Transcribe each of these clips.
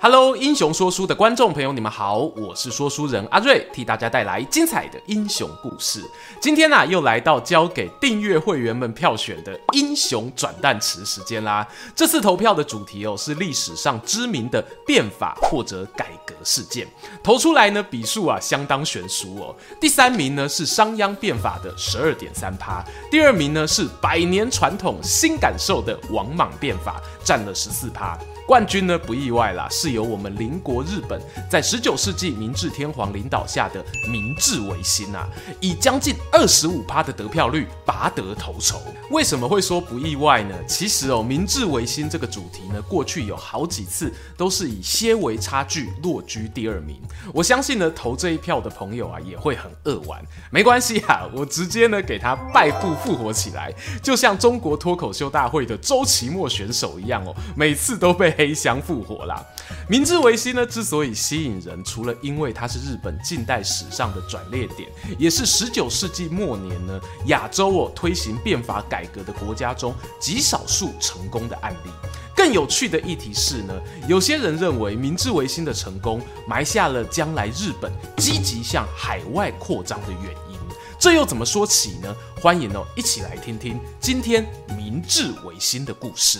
Hello，英雄说书的观众朋友，你们好，我是说书人阿瑞，替大家带来精彩的英雄故事。今天呢、啊，又来到交给订阅会员们票选的英雄转蛋池时间啦。这次投票的主题哦，是历史上知名的变法或者改革事件。投出来呢，比数啊相当悬殊哦。第三名呢是商鞅变法的十二点三趴，第二名呢是百年传统新感受的王莽变法，占了十四趴。冠军呢不意外啦，是由我们邻国日本在十九世纪明治天皇领导下的明治维新啊，以将近二十五趴的得票率拔得头筹。为什么会说不意外呢？其实哦，明治维新这个主题呢，过去有好几次都是以些微差距落居第二名。我相信呢，投这一票的朋友啊，也会很扼腕。没关系啊，我直接呢给他败部复活起来，就像中国脱口秀大会的周奇墨选手一样哦，每次都被。黑箱复活啦！明治维新呢，之所以吸引人，除了因为它是日本近代史上的转捩点，也是十九世纪末年呢亚洲哦推行变法改革的国家中极少数成功的案例。更有趣的议题是呢，有些人认为明治维新的成功埋下了将来日本积极向海外扩张的原因。这又怎么说起呢？欢迎哦，一起来听听今天明治维新的故事。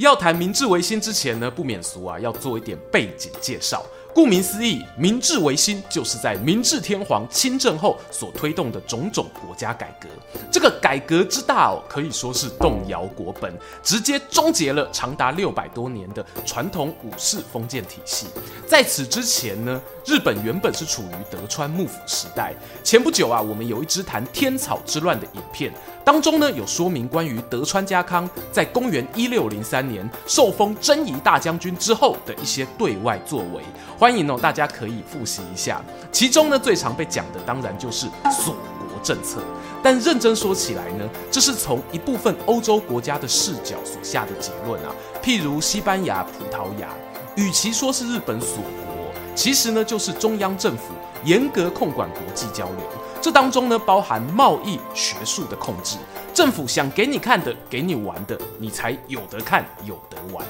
要谈明治维新之前呢，不免俗啊，要做一点背景介绍。顾名思义，明治维新就是在明治天皇亲政后所推动的种种国家改革。这个改革之大哦，可以说是动摇国本，直接终结了长达六百多年的传统武士封建体系。在此之前呢，日本原本是处于德川幕府时代。前不久啊，我们有一支谈天草之乱的影片，当中呢有说明关于德川家康在公元一六零三年受封征夷大将军之后的一些对外作为。欢迎哦，大家可以复习一下。其中呢最常被讲的当然就是锁国政策。但认真说起来呢，这是从一部分欧洲国家的视角所下的结论啊。譬如西班牙、葡萄牙，与其说是日本锁国，其实呢就是中央政府严格控管国际交流。这当中呢包含贸易、学术的控制。政府想给你看的、给你玩的，你才有得看、有得玩。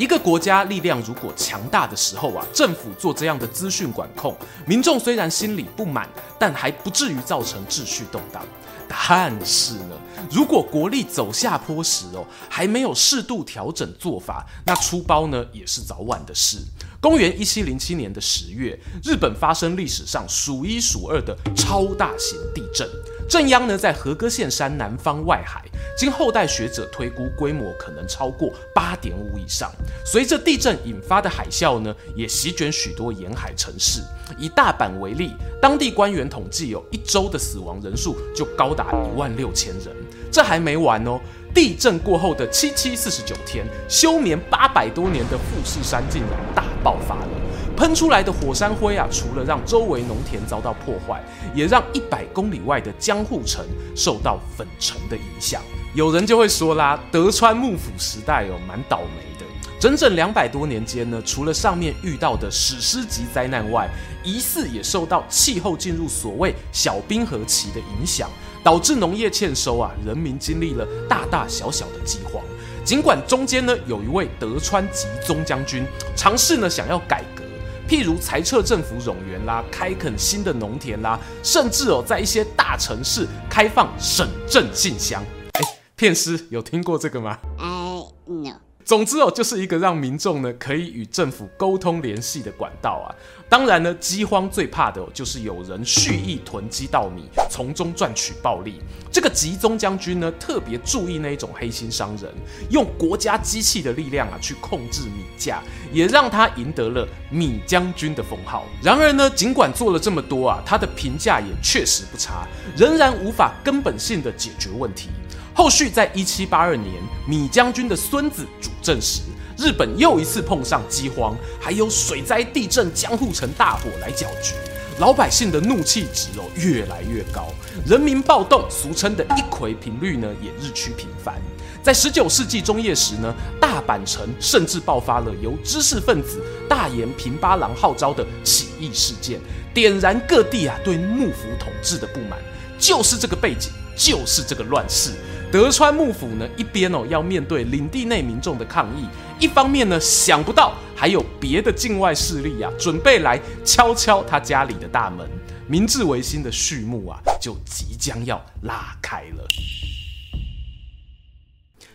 一个国家力量如果强大的时候啊，政府做这样的资讯管控，民众虽然心里不满，但还不至于造成秩序动荡。但是呢，如果国力走下坡时哦，还没有适度调整做法，那出包呢也是早晚的事。公元一七零七年的十月，日本发生历史上数一数二的超大型地震，震央呢在和歌县山南方外海，经后代学者推估，规模可能超过八点五以上。随着地震引发的海啸呢，也席卷许多沿海城市。以大阪为例，当地官员统计有一周的死亡人数就高达一万六千人。这还没完哦，地震过后的七七四十九天，休眠八百多年的富士山竟然大爆发了，喷出来的火山灰啊，除了让周围农田遭到破坏，也让一百公里外的江户城受到粉尘的影响。有人就会说啦，德川幕府时代哦，蛮倒霉的。整整两百多年间呢，除了上面遇到的史诗级灾难外，疑似也受到气候进入所谓小冰河期的影响，导致农业欠收啊，人民经历了大大小小的饥荒。尽管中间呢，有一位德川吉宗将军尝试呢想要改革，譬如裁撤政府冗员啦，开垦新的农田啦，甚至哦在一些大城市开放省政信箱。哎，片师有听过这个吗？I know. 总之哦，就是一个让民众呢可以与政府沟通联系的管道啊。当然呢，饥荒最怕的，就是有人蓄意囤积稻米，从中赚取暴利。这个吉宗将军呢，特别注意那一种黑心商人，用国家机器的力量啊去控制米价，也让他赢得了米将军的封号。然而呢，尽管做了这么多啊，他的评价也确实不差，仍然无法根本性的解决问题。后续在一七八二年，米将军的孙子主政时，日本又一次碰上饥荒，还有水灾、地震、江户城大火来搅局。老百姓的怒气值哦越来越高，人民暴动，俗称的一揆频率呢也日趋频繁。在十九世纪中叶时呢，大阪城甚至爆发了由知识分子大岩平八郎号召的起义事件，点燃各地啊对幕府统治的不满。就是这个背景，就是这个乱世。德川幕府呢，一边哦要面对领地内民众的抗议，一方面呢想不到还有别的境外势力啊，准备来敲敲他家里的大门。明治维新的序幕啊，就即将要拉开了。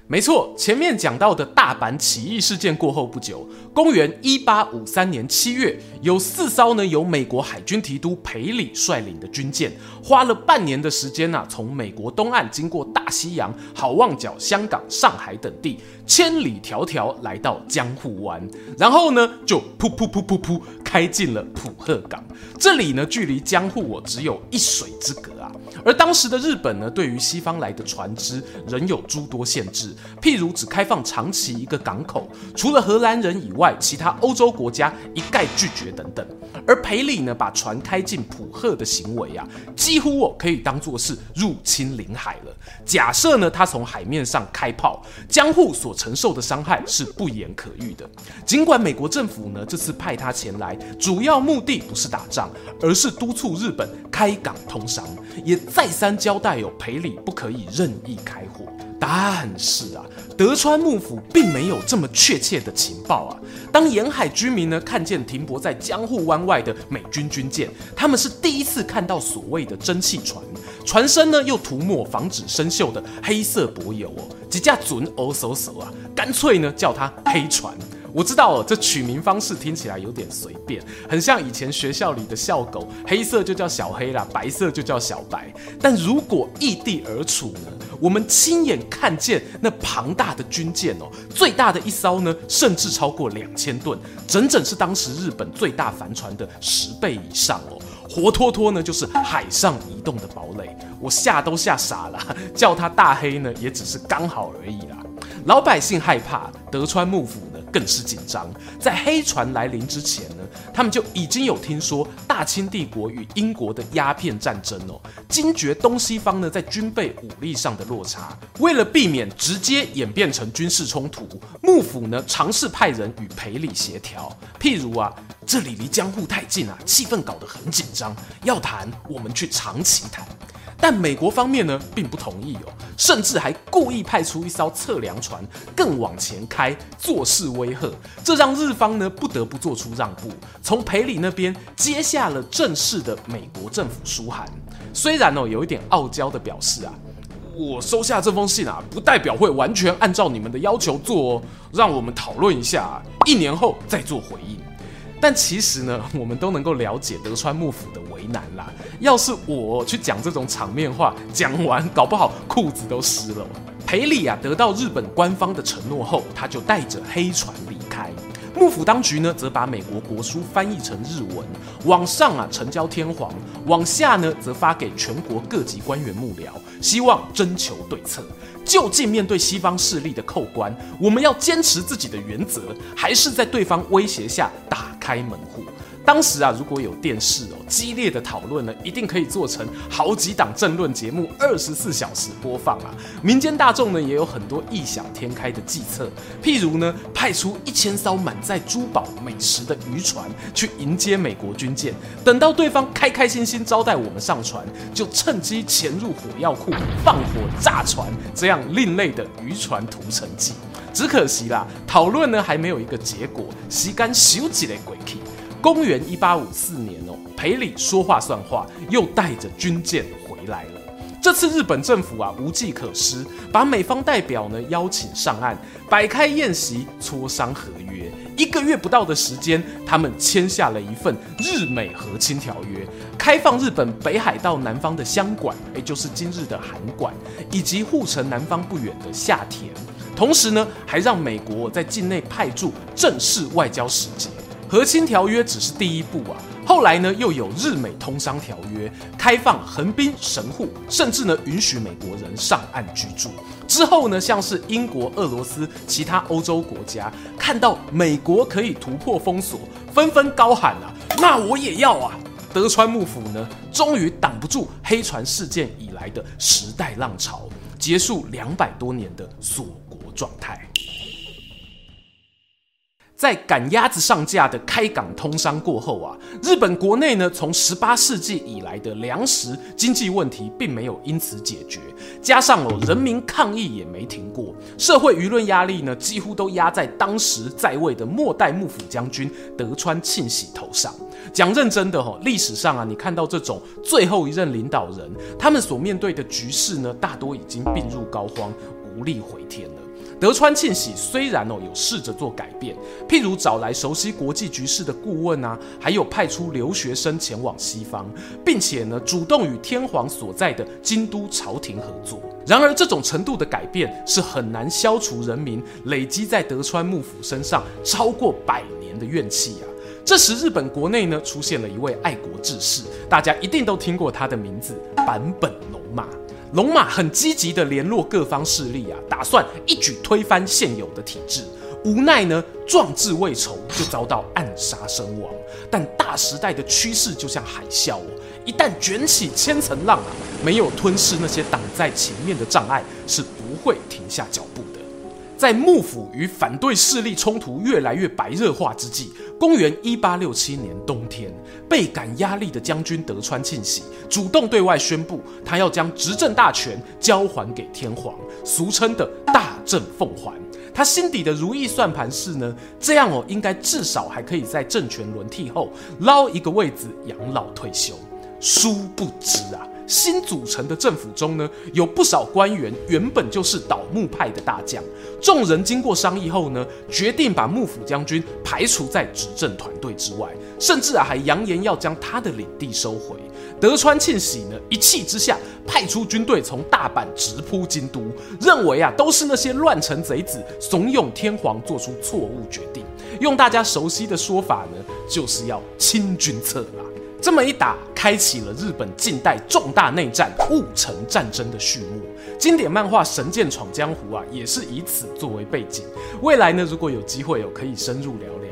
没错，前面讲到的大阪起义事件过后不久，公元一八五三年七月，有四艘呢由美国海军提督裴里率领的军舰，花了半年的时间呐、从美国东岸经过大西洋、好望角、香港、上海等地，千里迢迢来到江户湾，然后呢就噗噗噗噗噗开进了浦贺港。这里呢距离江户我只有一水之隔啊。而当时的日本呢，对于西方来的船只仍有诸多限制。譬如只开放长崎一个港口，除了荷兰人以外，其他欧洲国家一概拒绝等等。而裴礼呢，把船开进浦贺的行为啊，几乎哦可以当作是入侵领海了。假设呢，他从海面上开炮，江户所承受的伤害是不言可喻的。尽管美国政府呢这次派他前来，主要目的不是打仗，而是督促日本开港通商，也再三交代有裴礼不可以任意开火。但是啊，德川幕府并没有这么确切的情报啊。当沿海居民呢看见停泊在江户湾外的美军军舰，他们是第一次看到所谓的蒸汽船，船身呢又涂抹防止生锈的黑色柏油哦，几架准哦嗖嗖啊，干脆呢叫它黑船。我知道哦，这取名方式听起来有点随便，很像以前学校里的校狗，黑色就叫小黑啦，白色就叫小白。但如果异地而处呢？我们亲眼看见那庞大的军舰哦，最大的一艘呢，甚至超过两千吨，整整是当时日本最大帆船的十倍以上哦，活脱脱呢就是海上移动的堡垒。我吓都吓傻了，叫它大黑呢，也只是刚好而已啦。老百姓害怕，德川幕府更是紧张。在黑船来临之前呢，他们就已经有听说大清帝国与英国的鸦片战争哦，惊觉东西方呢在军备武力上的落差。为了避免直接演变成军事冲突，幕府呢尝试派人与裴礼协调。譬如啊，这里离江户太近啊，气氛搞得很紧张，要谈我们去长崎谈。但美国方面呢，并不同意哦，甚至还故意派出一艘测量船更往前开，作势威吓。这让日方呢不得不做出让步，从裴礼那边接下了正式的美国政府书函。虽然哦有一点傲娇的表示啊，我收下这封信啊，不代表会完全按照你们的要求做哦，让我们讨论一下，一年后再做回应。但其实呢，我们都能够了解德川幕府的难啦。要是我去讲这种场面话，讲完搞不好裤子都湿了。裴礼啊，得到日本官方的承诺后，他就带着黑船离开。幕府当局呢，则把美国国书翻译成日文，往上啊呈交天皇，往下呢则发给全国各级官员幕僚，希望征求对策。究竟面对西方势力的扣关，我们要坚持自己的原则，还是在对方威胁下打开门户？当时啊，如果有电视哦，激烈的讨论呢，一定可以做成好几档政论节目，二十四小时播放啊。民间大众呢，也有很多异想天开的计策，譬如呢，派出一千艘满载珠宝美食的渔船去迎接美国军舰，等到对方开开心心招待我们上船，就趁机潜入火药库放火炸船，这样另类的渔船屠城计。只可惜啦，讨论呢还没有一个结果，时间收一个过去。公元一八五四年哦，裴礼说话算话，又带着军舰回来了。这次日本政府啊无计可施，把美方代表呢邀请上岸，摆开宴席磋商合约。一个月不到的时间，他们签下了一份日美和亲条约，开放日本北海道南方的箱馆，也就是今日的函馆，以及护城南方不远的下田。同时呢，还让美国在境内派驻正式外交使节。和亲条约只是第一步啊，后来呢又有日美通商条约，开放横滨、神户，甚至呢允许美国人上岸居住。之后呢，像是英国、俄罗斯、其他欧洲国家看到美国可以突破封锁，纷纷高喊啊，那我也要啊！德川幕府呢，终于挡不住黑船事件以来的时代浪潮，结束两百多年的锁国状态。在赶鸭子上架的开港通商过后啊，日本国内呢，从十八世纪以来的粮食经济问题并没有因此解决，加上哦人民抗议也没停过，社会舆论压力呢几乎都压在当时在位的末代幕府将军德川庆喜头上。讲认真的哈，历史上啊，你看到这种最后一任领导人，他们所面对的局势呢，大多已经病入膏肓，无力回天了。德川庆喜虽然哦有试着做改变，譬如找来熟悉国际局势的顾问啊，还有派出留学生前往西方，并且呢主动与天皇所在的京都朝廷合作。然而这种程度的改变是很难消除人民累积在德川幕府身上超过百年的怨气啊。这时日本国内呢出现了一位爱国志士，大家一定都听过他的名字坂本龙马。龙马很积极的联络各方势力啊，打算一举推翻现有的体制。无奈呢，壮志未酬就遭到暗杀身亡。但大时代的趋势就像海啸哦，一旦卷起千层浪啊，没有吞噬那些挡在前面的障碍，是不会停下脚步。在幕府与反对势力冲突越来越白热化之际，公元一八六七年冬天，倍感压力的将军德川庆喜主动对外宣布，他要将执政大权交还给天皇，俗称的大政奉还。他心底的如意算盘是呢，这样哦，应该至少还可以在政权轮替后捞一个位子养老退休。殊不知啊。新组成的政府中呢，有不少官员原本就是倒幕派的大将。众人经过商议后呢，决定把幕府将军排除在执政团队之外，甚至啊还扬言要将他的领地收回。德川庆喜呢，一气之下派出军队从大阪直扑京都，认为啊都是那些乱臣贼子怂恿天皇做出错误决定。用大家熟悉的说法呢，就是要清君侧啦。这么一打，开启了日本近代重大内战——戊辰战争的序幕。经典漫画《神剑闯江湖》啊，也是以此作为背景。未来呢，如果有机会哦，可以深入聊聊。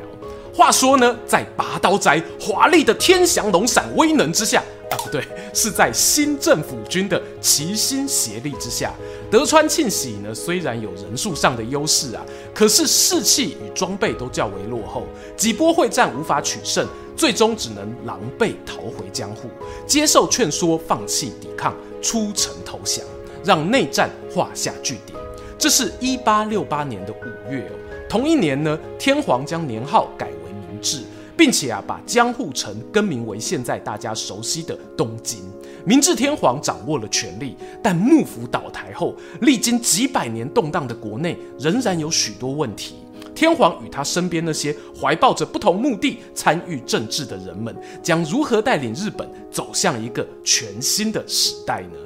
话说呢，在拔刀斋华丽的天翔龙闪威能之下，啊不对，是在新政府军的齐心协力之下，德川庆喜呢虽然有人数上的优势啊，可是士气与装备都较为落后，几波会战无法取胜。最终只能狼狈逃回江户，接受劝说，放弃抵抗，出城投降，让内战画下句点。这是一八六八年的五月哦。同一年呢，天皇将年号改为明治，并且啊，把江户城更名为现在大家熟悉的东京。明治天皇掌握了权力，但幕府倒台后，历经几百年动荡的国内仍然有许多问题。天皇与他身边那些怀抱着不同目的参与政治的人们，将如何带领日本走向一个全新的时代呢？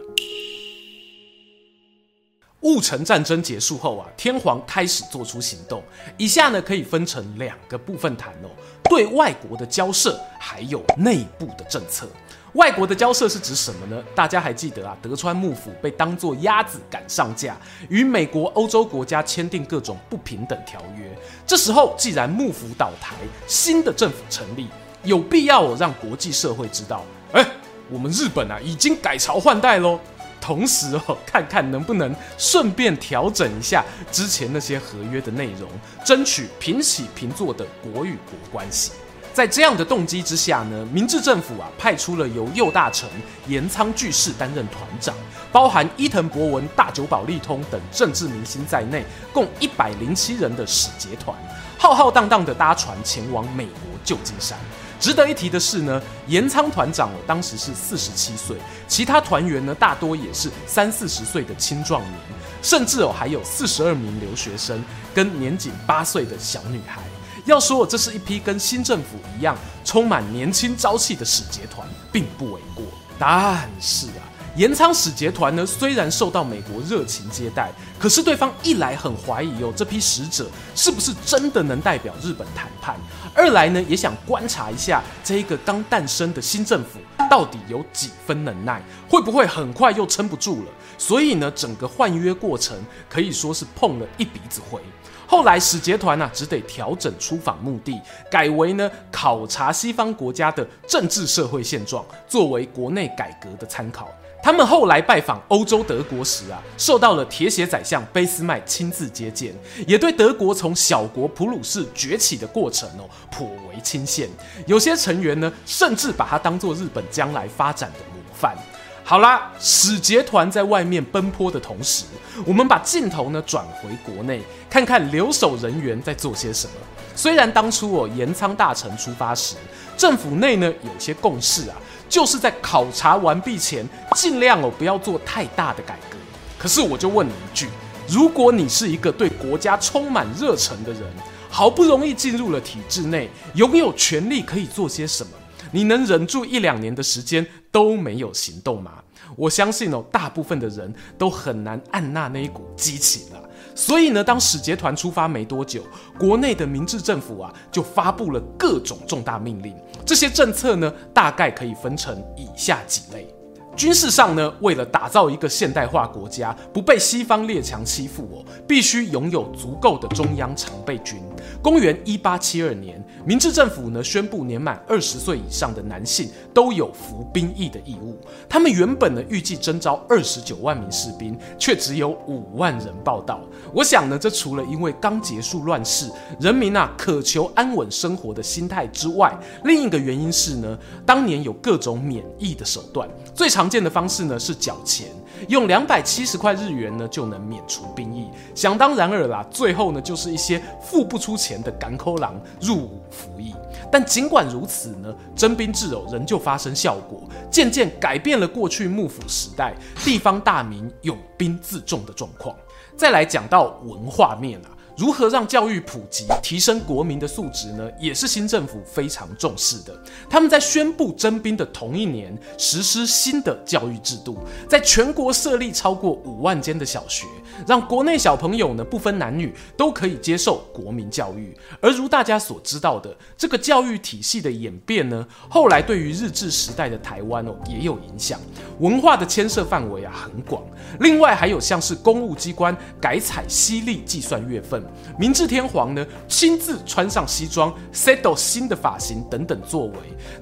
戊辰战争结束后啊，天皇开始做出行动。以下呢，可以分成两个部分谈哦：对外国的交涉，还有内部的政策。外国的交涉是指什么呢？大家还记得啊，德川幕府被当作鸭子赶上架，与美国、欧洲国家签订各种不平等条约。这时候，既然幕府倒台，新的政府成立，有必要让国际社会知道，哎，我们日本啊已经改朝换代喽。同时哦，看看能不能顺便调整一下之前那些合约的内容，争取平起平坐的国与国关系。在这样的动机之下呢，明治政府啊派出了由右大臣岩仓具视担任团长，包含伊藤博文、大久保利通等政治明星在内，共一百零七人的使节团，浩浩荡荡的搭船前往美国旧金山。值得一提的是呢，岩仓团长哦当时是四十七岁，其他团员呢大多也是三四十岁的青壮年，甚至哦还有四十二名留学生跟年仅八岁的小女孩。要说这是一批跟新政府一样充满年轻朝气的使节团，并不为过。但是啊，岩仓使节团呢，虽然受到美国热情接待，可是对方一来很怀疑哦，这批使者是不是真的能代表日本谈判；二来呢，也想观察一下这一个刚诞生的新政府到底有几分能耐，会不会很快又撑不住了。所以呢，整个换约过程可以说是碰了一鼻子灰。后来使节团呢，只得调整出访目的，改为呢考察西方国家的政治社会现状，作为国内改革的参考。他们后来拜访欧洲德国时啊，受到了铁血宰相俾斯麦亲自接见，也对德国从小国普鲁士崛起的过程哦颇为钦羡。有些成员呢，甚至把它当作日本将来发展的模范。好啦，使节团在外面奔波的同时，我们把镜头呢转回国内，看看留守人员在做些什么。虽然当初哦岩仓大臣出发时，政府内呢有些共识啊。就是在考察完毕前，尽量哦不要做太大的改革。可是我就问你一句：如果你是一个对国家充满热忱的人，好不容易进入了体制内，拥有权力可以做些什么？你能忍住一两年的时间都没有行动吗？我相信哦，大部分的人都很难按捺那一股激情了。所以呢，当使节团出发没多久，国内的明治政府啊就发布了各种重大命令。这些政策呢，大概可以分成以下几类。军事上呢，为了打造一个现代化国家，不被西方列强欺负哦，必须拥有足够的中央常备军。公元一八七二年，明治政府呢宣布，年满二十岁以上的男性都有服兵役的义务。他们原本呢预计征召二十九万名士兵，却只有五万人报到。我想呢，这除了因为刚结束乱世，人民啊渴求安稳生活的心态之外，另一个原因是呢，当年有各种免疫的手段，最常见的方式呢是缴钱。用两百七十块日元呢就能免除兵役，想当然尔啦。最后呢就是一些付不出钱的港口郎入伍服役。但尽管如此呢，征兵制哦仍旧发生效果，渐渐改变了过去幕府时代地方大名拥兵自重的状况。再来讲到文化面啊。如何让教育普及，提升国民的素质呢？也是新政府非常重视的。他们在宣布征兵的同一年，实施新的教育制度，在全国设立超过五万间的小学，让国内小朋友呢不分男女都可以接受国民教育。而如大家所知道的，这个教育体系的演变呢，后来对于日治时代的台湾哦也有影响，文化的牵涉范围啊很广。另外还有像是公务机关改采西历计算月份。明治天皇呢，亲自穿上西装，settle 新的发型等等作为，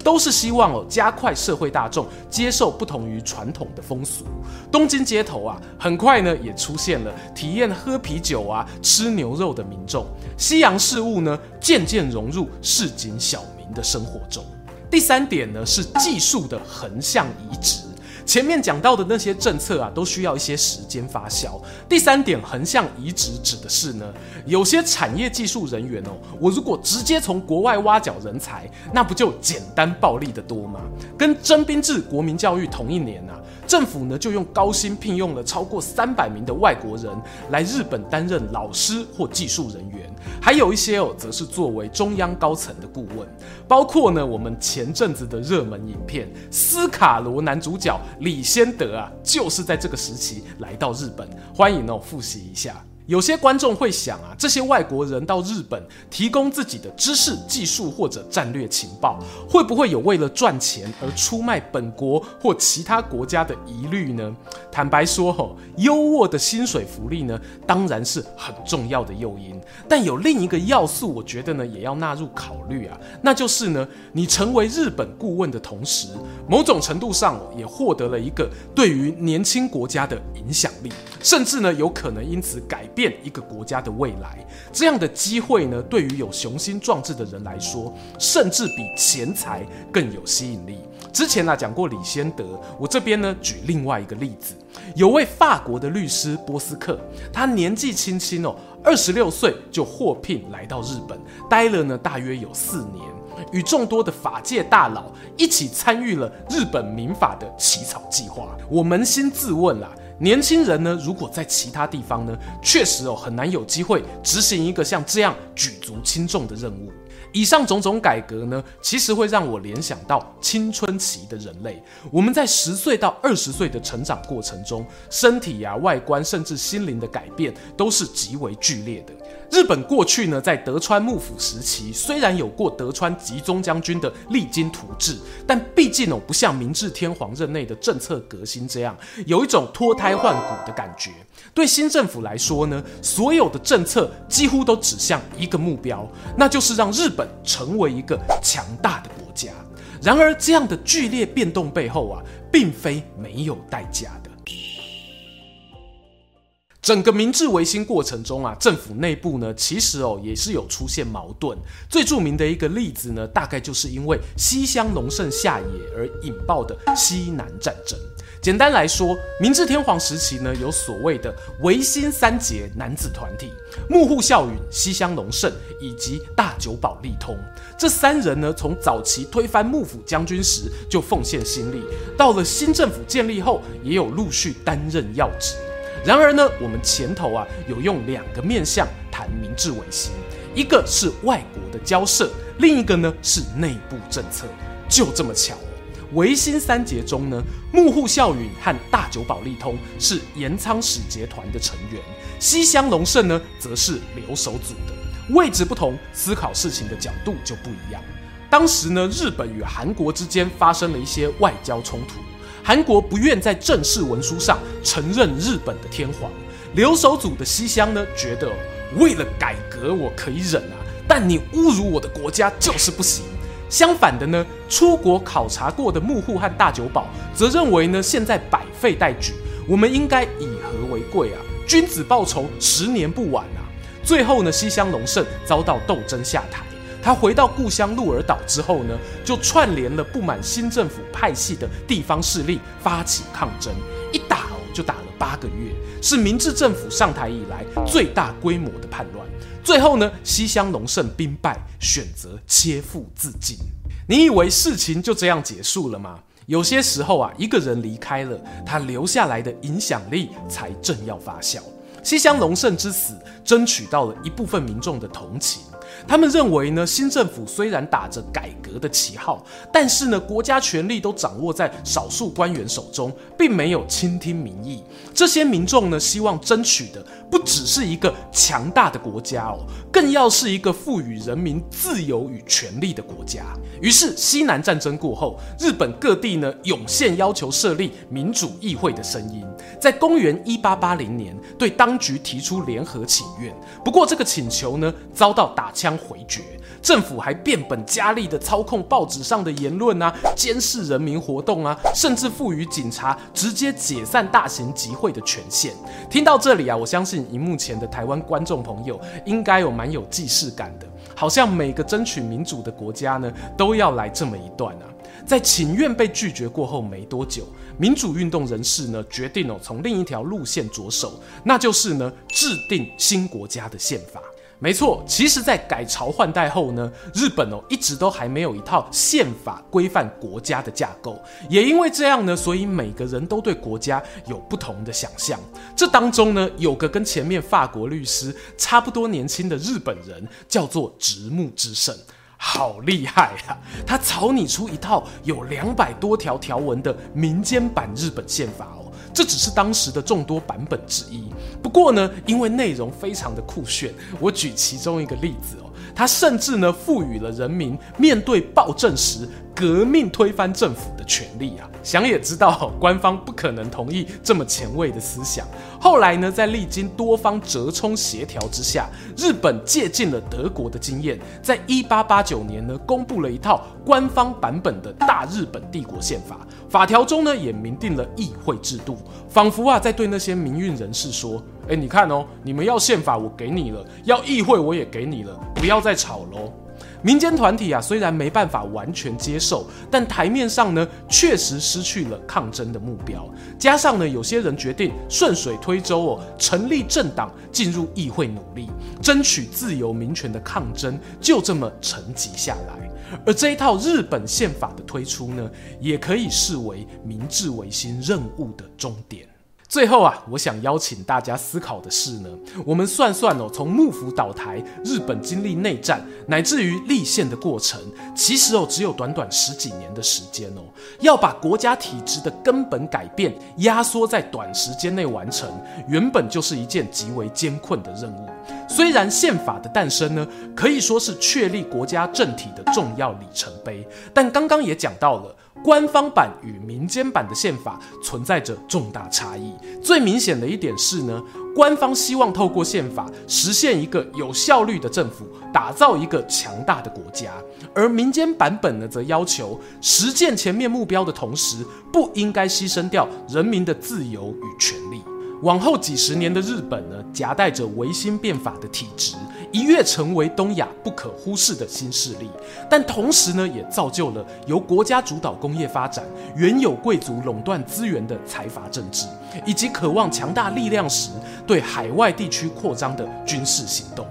都是希望哦加快社会大众接受不同于传统的风俗。东京街头啊，很快呢也出现了体验喝啤酒啊、吃牛肉的民众。西洋事物呢，渐渐融入市井小民的生活中。第三点呢，是技术的横向移植。前面讲到的那些政策啊，都需要一些时间发酵。第三点，横向移植指的是呢，有些产业技术人员哦，我如果直接从国外挖角人才，那不就简单暴力的多吗？跟征兵制国民教育同一年啊，政府呢就用高薪聘用了超过三百名的外国人来日本担任老师或技术人员，还有一些哦，则是作为中央高层的顾问，包括呢我们前阵子的热门影片《斯卡罗》男主角。李先德啊，就是在这个时期来到日本，欢迎哦，复习一下。有些观众会想啊，这些外国人到日本提供自己的知识、技术或者战略情报，会不会有为了赚钱而出卖本国或其他国家的疑虑呢？坦白说，吼，优渥的薪水福利呢，当然是很重要的诱因。但有另一个要素，我觉得呢，也要纳入考虑啊，那就是呢，你成为日本顾问的同时，某种程度上也获得了一个对于年轻国家的影响力，甚至呢，有可能因此改变一个国家的未来，这样的机会呢，对于有雄心壮志的人来说，甚至比钱财更有吸引力。之前呢、啊、讲过李先德，我这边呢举另外一个例子，有位法国的律师波斯克，他年纪轻轻哦，二十六岁就获聘来到日本，待了呢大约有四年，与众多的法界大佬一起参与了日本民法的起草计划。我扪心自问啦。年轻人呢，如果在其他地方呢，确实哦很难有机会执行一个像这样举足轻重的任务。以上种种改革呢，其实会让我联想到青春期的人类。我们在十岁到二十岁的成长过程中，身体呀、啊、外观甚至心灵的改变都是极为剧烈的。日本过去呢，在德川幕府时期，虽然有过德川吉宗将军的励精图治，但毕竟哦，不像明治天皇任内的政策革新这样，有一种脱胎换骨的感觉。对新政府来说呢，所有的政策几乎都指向一个目标，那就是让日本成为一个强大的国家。然而，这样的剧烈变动背后啊，并非没有代价。整个明治维新过程中啊，政府内部呢，其实哦也是有出现矛盾。最著名的一个例子呢，大概就是因为西乡隆盛下野而引爆的西南战争。简单来说，明治天皇时期呢，有所谓的维新三杰男子团体：幕户孝允、西乡隆盛以及大久保利通。这三人呢，从早期推翻幕府将军时就奉献心力，到了新政府建立后，也有陆续担任要职。然而呢，我们前头啊有用两个面向谈明治维新，一个是外国的交涉，另一个呢是内部政策。就这么巧，维新三杰中呢，幕户孝允和大久保利通是岩仓使节团的成员，西乡隆盛呢则是留守组的。位置不同，思考事情的角度就不一样。当时呢，日本与韩国之间发生了一些外交冲突。韩国不愿在正式文书上承认日本的天皇，留守组的西乡呢觉得为了改革我可以忍啊，但你侮辱我的国家就是不行。相反的呢，出国考察过的幕户和大久保则认为呢，现在百废待举，我们应该以和为贵啊，君子报仇，十年不晚啊。最后呢，西乡隆盛遭到斗争下台。他回到故乡鹿儿岛之后呢，就串联了不满新政府派系的地方势力，发起抗争。一打，就打了八个月，是明治政府上台以来最大规模的叛乱。最后呢，西乡隆盛兵败，选择切腹自尽。你以为事情就这样结束了吗？有些时候啊，一个人离开了，他留下来的影响力才正要发酵。西乡隆盛之死，争取到了一部分民众的同情。他们认为呢，新政府虽然打着改革的旗号，但是呢，国家权力都掌握在少数官员手中，并没有倾听民意。这些民众呢，希望争取的不只是一个强大的国家哦，更要是一个赋予人民自由与权利的国家。于是，西南战争过后，日本各地呢涌现要求设立民主议会的声音。在公元一八八零年，对当局提出联合请愿。不过，这个请求呢，遭到打枪回绝。政府还变本加厉地操控报纸上的言论啊，监视人民活动啊，甚至赋予警察直接解散大型集会的权限。听到这里啊，我相信荧幕前的台湾观众朋友应该有蛮有既视感的，好像每个争取民主的国家呢，都要来这么一段啊。在请愿被拒绝过后没多久，民主运动人士呢决定哦从另一条路线着手，那就是呢制定新国家的宪法。没错，其实，在改朝换代后呢，日本哦一直都还没有一套宪法规范国家的架构。也因为这样呢，所以每个人都对国家有不同的想象。这当中呢，有个跟前面法国律师差不多年轻的日本人，叫做直木之盛，好厉害啊！他草拟出一套有两百多条条文的民间版日本宪法。这只是当时的众多版本之一。不过呢，因为内容非常的酷炫，我举其中一个例子。他甚至呢，赋予了人民面对暴政时革命推翻政府的权利啊！想也知道，官方不可能同意这么前卫的思想。后来呢，在历经多方折冲协调之下，日本借鉴了德国的经验，在一八八九年呢，公布了一套官方版本的大日本帝国宪法。法条中呢，也明定了议会制度，仿佛啊，在对那些民运人士说。哎，你看哦，你们要宪法，我给你了；要议会，我也给你了。不要再吵喽！民间团体啊，虽然没办法完全接受，但台面上呢，确实失去了抗争的目标。加上呢，有些人决定顺水推舟哦，成立政党，进入议会努力，争取自由民权的抗争，就这么沉寂下来。而这一套日本宪法的推出呢，也可以视为明治维新任务的终点。最后啊，我想邀请大家思考的是呢，我们算算哦，从幕府倒台、日本经历内战，乃至于立宪的过程，其实哦，只有短短十几年的时间哦，要把国家体制的根本改变压缩在短时间内完成，原本就是一件极为艰困的任务。虽然宪法的诞生呢，可以说是确立国家政体的重要里程碑，但刚刚也讲到了，官方版与民间版的宪法存在着重大差异。最明显的一点是呢，官方希望透过宪法实现一个有效率的政府，打造一个强大的国家；而民间版本呢，则要求实践前面目标的同时，不应该牺牲掉人民的自由与权利。往后几十年的日本呢，夹带着维新变法的体制，一跃成为东亚不可忽视的新势力。但同时呢，也造就了由国家主导工业发展、原有贵族垄断资源的财阀政治，以及渴望强大力量时对海外地区扩张的军事行动。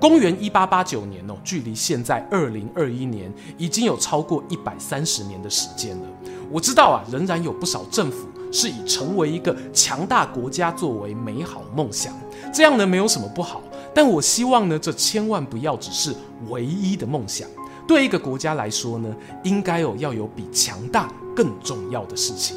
公元一八八九年哦，距离现在二零二一年已经有超过一百三十年的时间了。我知道啊，仍然有不少政府。是以成为一个强大国家作为美好梦想，这样呢，没有什么不好。但我希望呢，这千万不要只是唯一的梦想。对一个国家来说呢，应该有要有比强大更重要的事情。